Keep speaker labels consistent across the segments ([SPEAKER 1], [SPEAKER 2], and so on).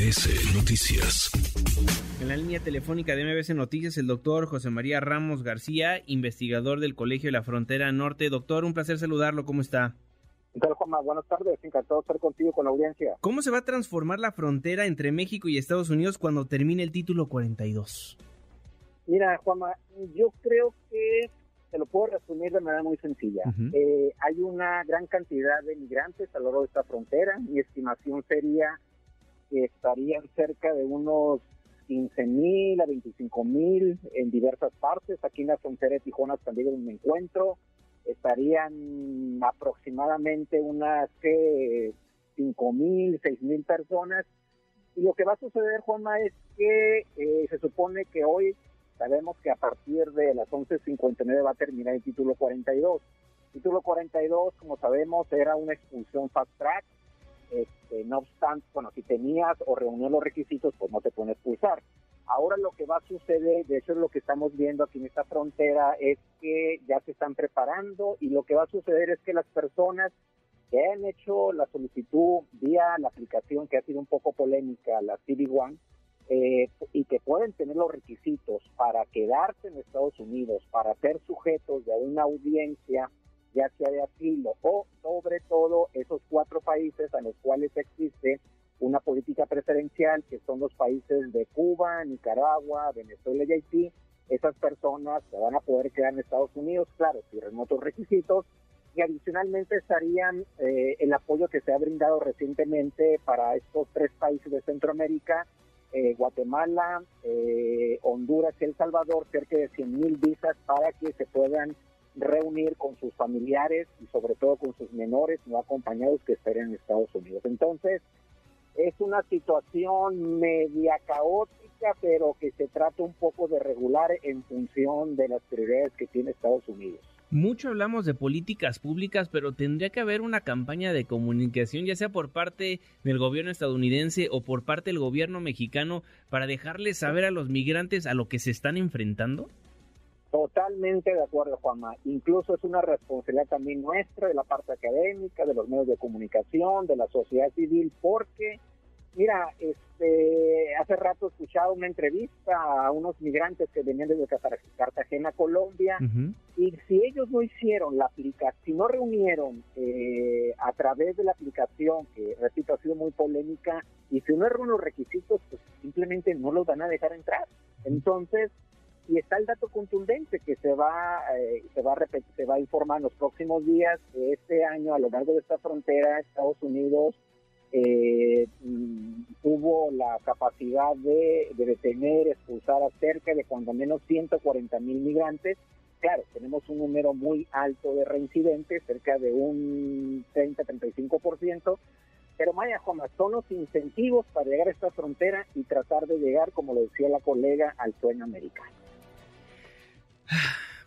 [SPEAKER 1] MBS Noticias.
[SPEAKER 2] En la línea telefónica de MBS Noticias, el doctor José María Ramos García, investigador del Colegio de la Frontera Norte. Doctor, un placer saludarlo. ¿Cómo está?
[SPEAKER 3] ¿Qué tal, Juanma? Buenas tardes. Encantado de estar contigo con la audiencia.
[SPEAKER 2] ¿Cómo se va a transformar la frontera entre México y Estados Unidos cuando termine el título 42?
[SPEAKER 3] Mira, Juanma, yo creo que te lo puedo resumir de manera muy sencilla. eh, hay una gran cantidad de migrantes a lo largo de esta frontera. Mi estimación sería estarían cerca de unos 15 mil a 25 mil en diversas partes. Aquí en la frontera de Tijuana también me encuentro. Estarían aproximadamente unas que 5 mil, 6 mil personas. Y lo que va a suceder, Juanma, es que eh, se supone que hoy Sabemos que a partir de las 11.59 va a terminar el título 42. título 42, como sabemos, era una expulsión fast track. Este, no obstante, bueno, si tenías o reunías los requisitos, pues no te pueden expulsar. Ahora lo que va a suceder, de hecho es lo que estamos viendo aquí en esta frontera, es que ya se están preparando y lo que va a suceder es que las personas que han hecho la solicitud vía la aplicación que ha sido un poco polémica, la cd One, eh, y que pueden tener los requisitos para quedarse en Estados Unidos, para ser sujetos de una audiencia, ya sea de asilo o sobre todo esos cuatro países a los cuales existe una política preferencial, que son los países de Cuba, Nicaragua, Venezuela y Haití, esas personas se van a poder quedar en Estados Unidos, claro, si otros requisitos, y adicionalmente estarían eh, el apoyo que se ha brindado recientemente para estos tres países de Centroamérica, eh, Guatemala, eh, Honduras y El Salvador cerca de 100 mil visas para que se puedan reunir con sus familiares y sobre todo con sus menores no acompañados que estén en Estados Unidos. Entonces, es una situación media caótica, pero que se trata un poco de regular en función de las prioridades que tiene Estados Unidos.
[SPEAKER 2] Mucho hablamos de políticas públicas, pero tendría que haber una campaña de comunicación, ya sea por parte del gobierno estadounidense o por parte del gobierno mexicano, para dejarles saber a los migrantes a lo que se están enfrentando.
[SPEAKER 3] Totalmente de acuerdo, Juanma. Incluso es una responsabilidad también nuestra, de la parte académica, de los medios de comunicación, de la sociedad civil, porque Mira, este, hace rato escuchaba una entrevista a unos migrantes que venían desde Cartagena, Colombia, y si ellos no hicieron la aplicación, si no reunieron eh, a través de la aplicación, que repito, ha sido muy polémica, y si no reunieron los requisitos, pues simplemente no los van a dejar entrar. Entonces, y está el dato contundente que se va eh, se va a repetir, se va a informar en los próximos días que este año a lo largo de esta frontera Estados Unidos eh, tuvo la capacidad de, detener, expulsar a cerca de cuando menos 140 mil migrantes. Claro, tenemos un número muy alto de reincidentes, cerca de un 30-35%, pero Maya Juan, son los incentivos para llegar a esta frontera y tratar de llegar, como lo decía la colega, al sueño americano.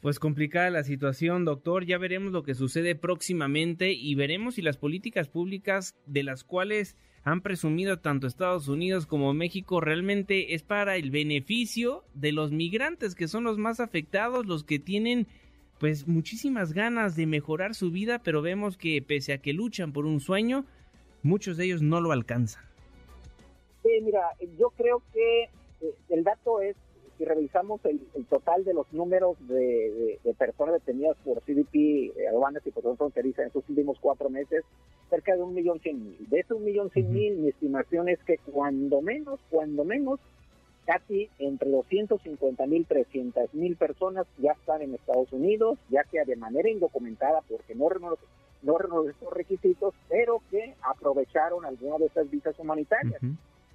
[SPEAKER 2] Pues complicada la situación, doctor. Ya veremos lo que sucede próximamente y veremos si las políticas públicas de las cuales han presumido tanto Estados Unidos como México realmente es para el beneficio de los migrantes que son los más afectados, los que tienen pues muchísimas ganas de mejorar su vida, pero vemos que pese a que luchan por un sueño, muchos de ellos no lo alcanzan.
[SPEAKER 3] Sí, mira, yo creo que eh, el dato es si revisamos el, total de los números de, personas detenidas por CDP, eh, aduanas y por fronteriza en estos últimos cuatro meses, cerca de un millón cien mil. De ese un millón cien mil, mi estimación es que cuando menos, cuando menos, casi entre 250 mil, 300 mil personas ya están en Estados Unidos, ya sea de manera indocumentada porque no no estos requisitos, pero que aprovecharon alguna de esas visas humanitarias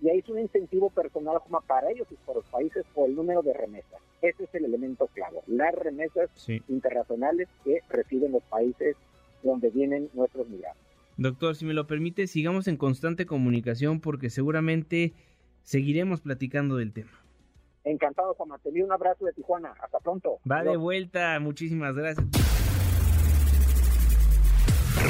[SPEAKER 3] y ahí es un incentivo personal como para ellos y para los países por el número de remesas. Ese es el elemento clave, las remesas internacionales que reciben los países donde vienen nuestros migrantes.
[SPEAKER 2] Doctor, si me lo permite, sigamos en constante comunicación porque seguramente seguiremos platicando del tema.
[SPEAKER 3] Encantado, Juan Te un abrazo de Tijuana. Hasta pronto.
[SPEAKER 2] Va de vuelta. Muchísimas gracias.